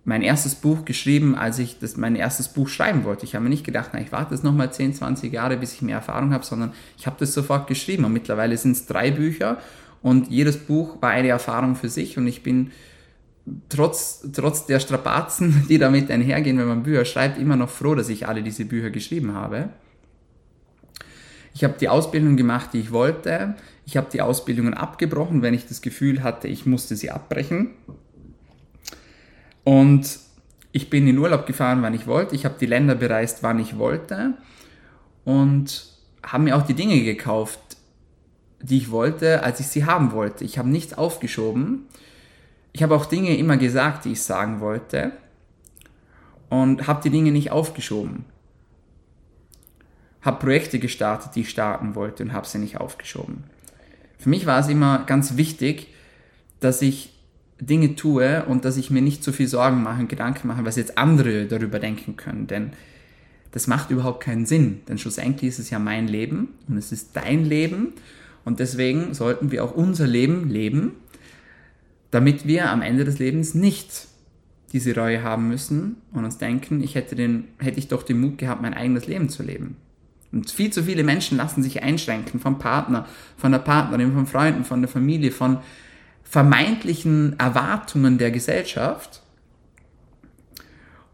mein erstes Buch geschrieben, als ich das, mein erstes Buch schreiben wollte. Ich habe mir nicht gedacht, na, ich warte jetzt nochmal 10, 20 Jahre, bis ich mehr Erfahrung habe, sondern ich habe das sofort geschrieben. Und mittlerweile sind es drei Bücher und jedes Buch war eine Erfahrung für sich und ich bin trotz, trotz der Strapazen, die damit einhergehen, wenn man Bücher schreibt, immer noch froh, dass ich alle diese Bücher geschrieben habe. Ich habe die Ausbildung gemacht, die ich wollte. Ich habe die Ausbildungen abgebrochen, wenn ich das Gefühl hatte, ich musste sie abbrechen. Und ich bin in Urlaub gefahren, wann ich wollte. Ich habe die Länder bereist, wann ich wollte. Und habe mir auch die Dinge gekauft, die ich wollte, als ich sie haben wollte. Ich habe nichts aufgeschoben. Ich habe auch Dinge immer gesagt, die ich sagen wollte. Und habe die Dinge nicht aufgeschoben habe Projekte gestartet, die ich starten wollte und habe sie nicht aufgeschoben. Für mich war es immer ganz wichtig, dass ich Dinge tue und dass ich mir nicht zu viel Sorgen mache und Gedanken mache, was jetzt andere darüber denken können. Denn das macht überhaupt keinen Sinn. Denn schlussendlich ist es ja mein Leben und es ist dein Leben. Und deswegen sollten wir auch unser Leben leben, damit wir am Ende des Lebens nicht diese Reue haben müssen und uns denken, ich hätte, den, hätte ich doch den Mut gehabt, mein eigenes Leben zu leben. Und viel zu viele Menschen lassen sich einschränken vom Partner, von der Partnerin, von Freunden, von der Familie, von vermeintlichen Erwartungen der Gesellschaft.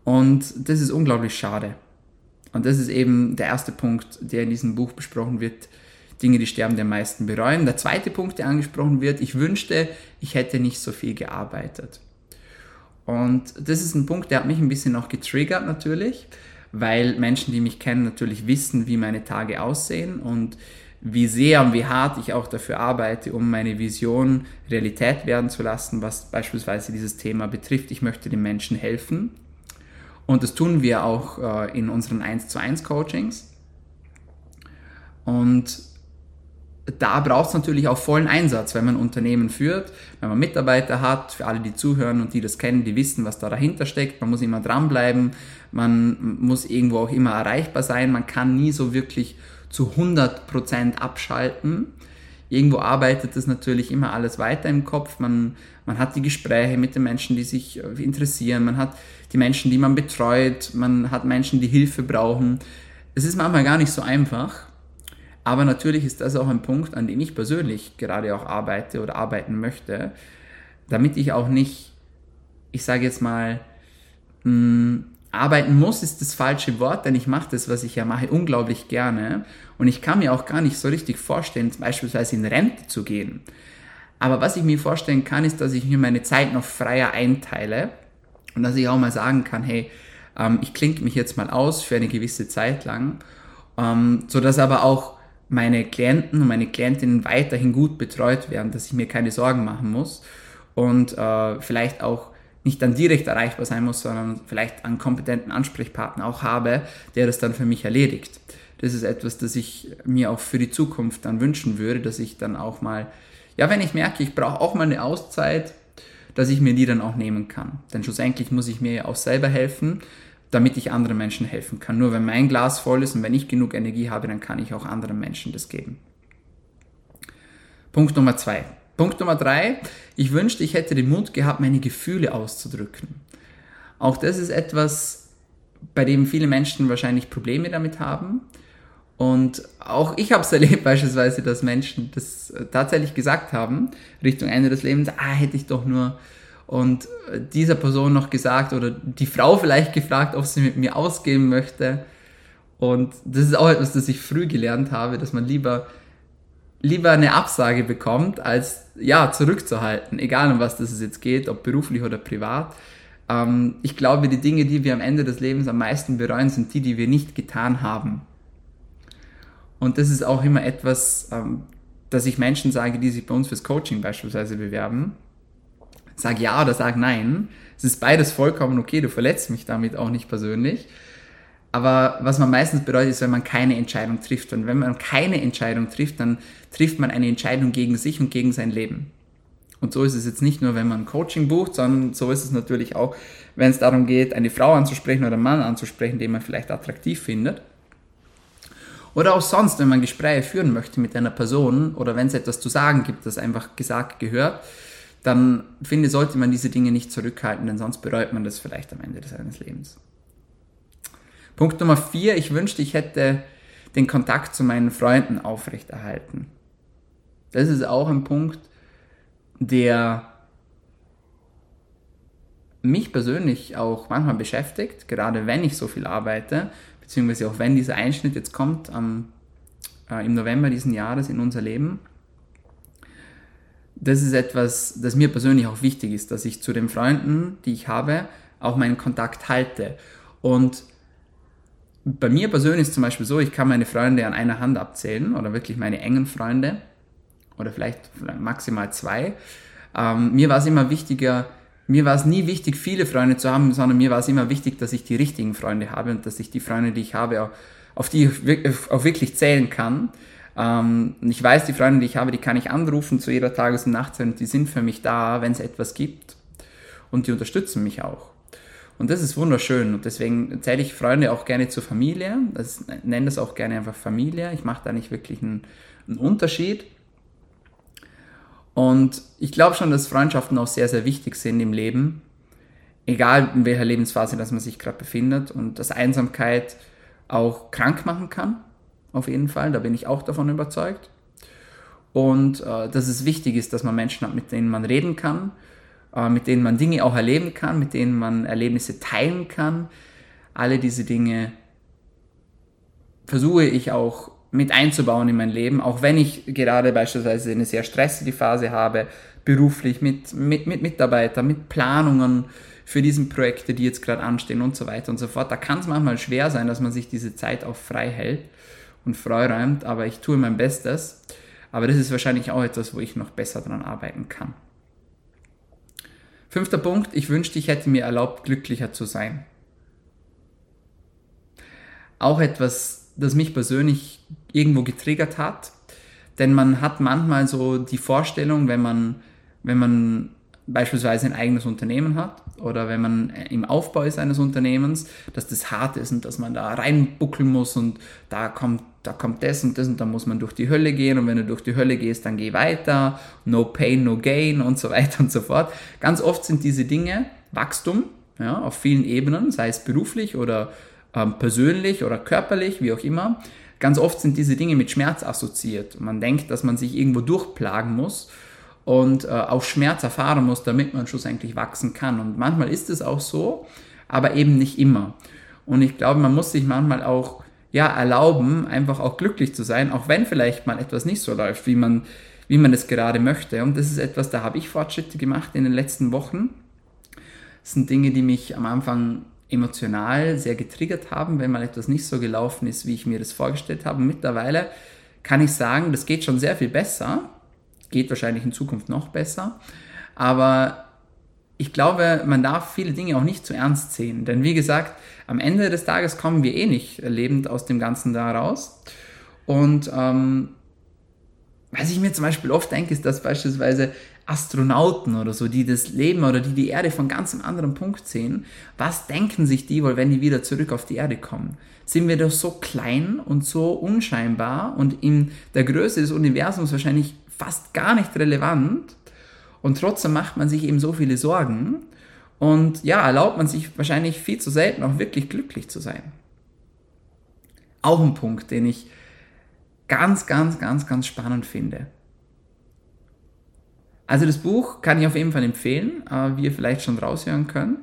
Und das ist unglaublich schade. Und das ist eben der erste Punkt, der in diesem Buch besprochen wird. Dinge, die sterben, die am meisten bereuen. Der zweite Punkt, der angesprochen wird, ich wünschte, ich hätte nicht so viel gearbeitet. Und das ist ein Punkt, der hat mich ein bisschen auch getriggert natürlich, weil Menschen, die mich kennen, natürlich wissen, wie meine Tage aussehen und wie sehr und wie hart ich auch dafür arbeite, um meine Vision Realität werden zu lassen, was beispielsweise dieses Thema betrifft. Ich möchte den Menschen helfen. Und das tun wir auch äh, in unseren 1 zu 1 Coachings. Und da braucht es natürlich auch vollen Einsatz, wenn man Unternehmen führt, wenn man Mitarbeiter hat, für alle, die zuhören und die das kennen, die wissen, was da dahinter steckt. Man muss immer dranbleiben, man muss irgendwo auch immer erreichbar sein, man kann nie so wirklich zu 100% abschalten. Irgendwo arbeitet das natürlich immer alles weiter im Kopf. Man, man hat die Gespräche mit den Menschen, die sich äh, interessieren. Man hat die Menschen, die man betreut. Man hat Menschen, die Hilfe brauchen. Es ist manchmal gar nicht so einfach. Aber natürlich ist das auch ein Punkt, an dem ich persönlich gerade auch arbeite oder arbeiten möchte, damit ich auch nicht, ich sage jetzt mal, mh, hm, arbeiten muss, ist das falsche Wort, denn ich mache das, was ich ja mache, unglaublich gerne. Und ich kann mir auch gar nicht so richtig vorstellen, beispielsweise in Rente zu gehen. Aber was ich mir vorstellen kann, ist, dass ich mir meine Zeit noch freier einteile und dass ich auch mal sagen kann, hey, ähm, ich klinke mich jetzt mal aus für eine gewisse Zeit lang, ähm, so dass aber auch meine Klienten und meine Klientinnen weiterhin gut betreut werden, dass ich mir keine Sorgen machen muss und äh, vielleicht auch nicht dann direkt erreichbar sein muss, sondern vielleicht einen kompetenten Ansprechpartner auch habe, der das dann für mich erledigt. Das ist etwas, das ich mir auch für die Zukunft dann wünschen würde, dass ich dann auch mal, ja, wenn ich merke, ich brauche auch mal eine Auszeit, dass ich mir die dann auch nehmen kann. Denn schlussendlich muss ich mir ja auch selber helfen damit ich anderen Menschen helfen kann. Nur wenn mein Glas voll ist und wenn ich genug Energie habe, dann kann ich auch anderen Menschen das geben. Punkt Nummer zwei. Punkt Nummer drei. Ich wünschte, ich hätte den Mut gehabt, meine Gefühle auszudrücken. Auch das ist etwas, bei dem viele Menschen wahrscheinlich Probleme damit haben. Und auch ich habe es erlebt beispielsweise, dass Menschen das tatsächlich gesagt haben, Richtung Ende des Lebens, ah, hätte ich doch nur und dieser Person noch gesagt oder die Frau vielleicht gefragt, ob sie mit mir ausgehen möchte. Und das ist auch etwas, das ich früh gelernt habe, dass man lieber, lieber eine Absage bekommt, als ja, zurückzuhalten, egal um was das jetzt geht, ob beruflich oder privat. Ähm, ich glaube, die Dinge, die wir am Ende des Lebens am meisten bereuen, sind die, die wir nicht getan haben. Und das ist auch immer etwas, ähm, dass ich Menschen sage, die sich bei uns fürs Coaching beispielsweise bewerben sag ja oder sag nein. Es ist beides vollkommen okay, du verletzt mich damit auch nicht persönlich. Aber was man meistens bedeutet, ist, wenn man keine Entscheidung trifft. Und wenn man keine Entscheidung trifft, dann trifft man eine Entscheidung gegen sich und gegen sein Leben. Und so ist es jetzt nicht nur, wenn man Coaching bucht, sondern so ist es natürlich auch, wenn es darum geht, eine Frau anzusprechen oder einen Mann anzusprechen, den man vielleicht attraktiv findet. Oder auch sonst, wenn man Gespräche führen möchte mit einer Person oder wenn es etwas zu sagen gibt, das einfach gesagt gehört, dann finde, sollte man diese Dinge nicht zurückhalten, denn sonst bereut man das vielleicht am Ende seines Lebens. Punkt Nummer vier, ich wünschte, ich hätte den Kontakt zu meinen Freunden aufrechterhalten. Das ist auch ein Punkt, der mich persönlich auch manchmal beschäftigt, gerade wenn ich so viel arbeite, beziehungsweise auch wenn dieser Einschnitt jetzt kommt am, äh, im November diesen Jahres in unser Leben das ist etwas, das mir persönlich auch wichtig ist, dass ich zu den Freunden, die ich habe, auch meinen Kontakt halte. Und bei mir persönlich ist zum Beispiel so, ich kann meine Freunde an einer Hand abzählen oder wirklich meine engen Freunde oder vielleicht maximal zwei. Ähm, mir war es immer wichtiger, mir war es nie wichtig, viele Freunde zu haben, sondern mir war es immer wichtig, dass ich die richtigen Freunde habe und dass ich die Freunde, die ich habe, auf die ich auch wirklich zählen kann. Ähm, ich weiß, die Freunde, die ich habe, die kann ich anrufen zu jeder Tages- und Nachtzeit und die sind für mich da, wenn es etwas gibt. Und die unterstützen mich auch. Und das ist wunderschön. Und deswegen zähle ich Freunde auch gerne zur Familie. Das, nenne das auch gerne einfach Familie. Ich mache da nicht wirklich einen, einen Unterschied. Und ich glaube schon, dass Freundschaften auch sehr, sehr wichtig sind im Leben. egal in welcher Lebensphase, dass man sich gerade befindet und dass Einsamkeit auch krank machen kann, auf jeden Fall, da bin ich auch davon überzeugt. Und äh, dass es wichtig ist, dass man Menschen hat, mit denen man reden kann, äh, mit denen man Dinge auch erleben kann, mit denen man Erlebnisse teilen kann. Alle diese Dinge versuche ich auch mit einzubauen in mein Leben, auch wenn ich gerade beispielsweise eine sehr stressige Phase habe, beruflich mit, mit, mit Mitarbeitern, mit Planungen für diese Projekte, die jetzt gerade anstehen und so weiter und so fort. Da kann es manchmal schwer sein, dass man sich diese Zeit auch frei hält und freiräumt, aber ich tue mein Bestes. Aber das ist wahrscheinlich auch etwas, wo ich noch besser daran arbeiten kann. Fünfter Punkt, ich wünschte, ich hätte mir erlaubt, glücklicher zu sein. Auch etwas, das mich persönlich irgendwo getriggert hat, denn man hat manchmal so die Vorstellung, wenn man, wenn man beispielsweise ein eigenes Unternehmen hat oder wenn man im Aufbau ist eines Unternehmens, dass das hart ist und dass man da reinbuckeln muss und da kommt, da kommt das und das und dann muss man durch die Hölle gehen und wenn du durch die Hölle gehst, dann geh weiter, no pain, no gain und so weiter und so fort. Ganz oft sind diese Dinge Wachstum, ja, auf vielen Ebenen, sei es beruflich oder ähm, persönlich oder körperlich, wie auch immer. Ganz oft sind diese Dinge mit Schmerz assoziiert. Man denkt, dass man sich irgendwo durchplagen muss und äh, auch Schmerz erfahren muss, damit man schlussendlich wachsen kann. Und manchmal ist es auch so, aber eben nicht immer. Und ich glaube, man muss sich manchmal auch ja, erlauben, einfach auch glücklich zu sein, auch wenn vielleicht mal etwas nicht so läuft, wie man, wie man es gerade möchte. Und das ist etwas, da habe ich Fortschritte gemacht in den letzten Wochen. Das sind Dinge, die mich am Anfang emotional sehr getriggert haben, wenn mal etwas nicht so gelaufen ist, wie ich mir das vorgestellt habe. mittlerweile kann ich sagen, das geht schon sehr viel besser geht wahrscheinlich in Zukunft noch besser. Aber ich glaube, man darf viele Dinge auch nicht zu ernst sehen. Denn wie gesagt, am Ende des Tages kommen wir eh nicht lebend aus dem Ganzen da raus. Und ähm, was ich mir zum Beispiel oft denke, ist, dass beispielsweise Astronauten oder so, die das Leben oder die die Erde von ganz einem anderen Punkt sehen, was denken sich die wohl, wenn die wieder zurück auf die Erde kommen? Sind wir doch so klein und so unscheinbar und in der Größe des Universums wahrscheinlich fast gar nicht relevant und trotzdem macht man sich eben so viele Sorgen und ja, erlaubt man sich wahrscheinlich viel zu selten auch wirklich glücklich zu sein. Auch ein Punkt, den ich ganz, ganz, ganz, ganz spannend finde. Also das Buch kann ich auf jeden Fall empfehlen, äh, wie ihr vielleicht schon raushören könnt.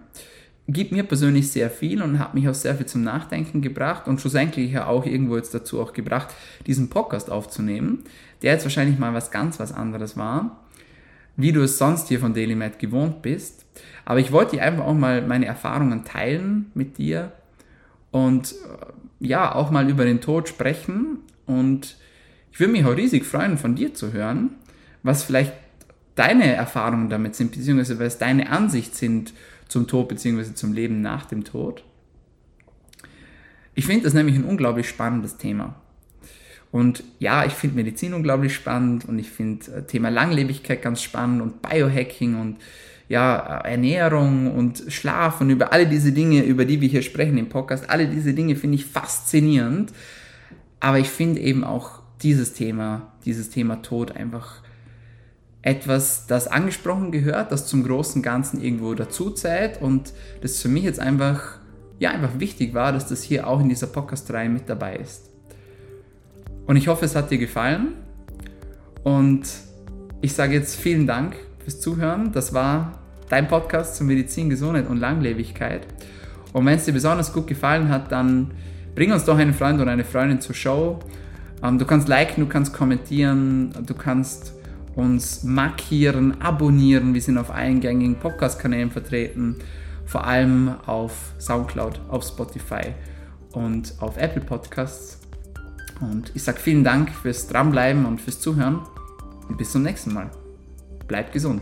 Gibt mir persönlich sehr viel und hat mich auch sehr viel zum Nachdenken gebracht und schlussendlich ja auch irgendwo jetzt dazu auch gebracht, diesen Podcast aufzunehmen der jetzt wahrscheinlich mal was ganz was anderes war, wie du es sonst hier von DailyMed gewohnt bist. Aber ich wollte dir einfach auch mal meine Erfahrungen teilen mit dir und äh, ja, auch mal über den Tod sprechen. Und ich würde mich auch riesig freuen, von dir zu hören, was vielleicht deine Erfahrungen damit sind, beziehungsweise was deine Ansicht sind zum Tod, beziehungsweise zum Leben nach dem Tod. Ich finde das nämlich ein unglaublich spannendes Thema. Und ja, ich finde Medizin unglaublich spannend und ich finde äh, Thema Langlebigkeit ganz spannend und Biohacking und ja, äh, Ernährung und Schlaf und über alle diese Dinge, über die wir hier sprechen im Podcast, alle diese Dinge finde ich faszinierend. Aber ich finde eben auch dieses Thema, dieses Thema Tod einfach etwas, das angesprochen gehört, das zum großen Ganzen irgendwo dazu zählt und das für mich jetzt einfach, ja, einfach wichtig war, dass das hier auch in dieser Podcast-Reihe mit dabei ist. Und ich hoffe, es hat dir gefallen. Und ich sage jetzt vielen Dank fürs Zuhören. Das war dein Podcast zur Medizin, Gesundheit und Langlebigkeit. Und wenn es dir besonders gut gefallen hat, dann bring uns doch einen Freund oder eine Freundin zur Show. Ähm, du kannst liken, du kannst kommentieren, du kannst uns markieren, abonnieren. Wir sind auf allen gängigen Podcast-Kanälen vertreten, vor allem auf Soundcloud, auf Spotify und auf Apple Podcasts. Und ich sage vielen Dank fürs Dranbleiben und fürs Zuhören und bis zum nächsten Mal. Bleibt gesund.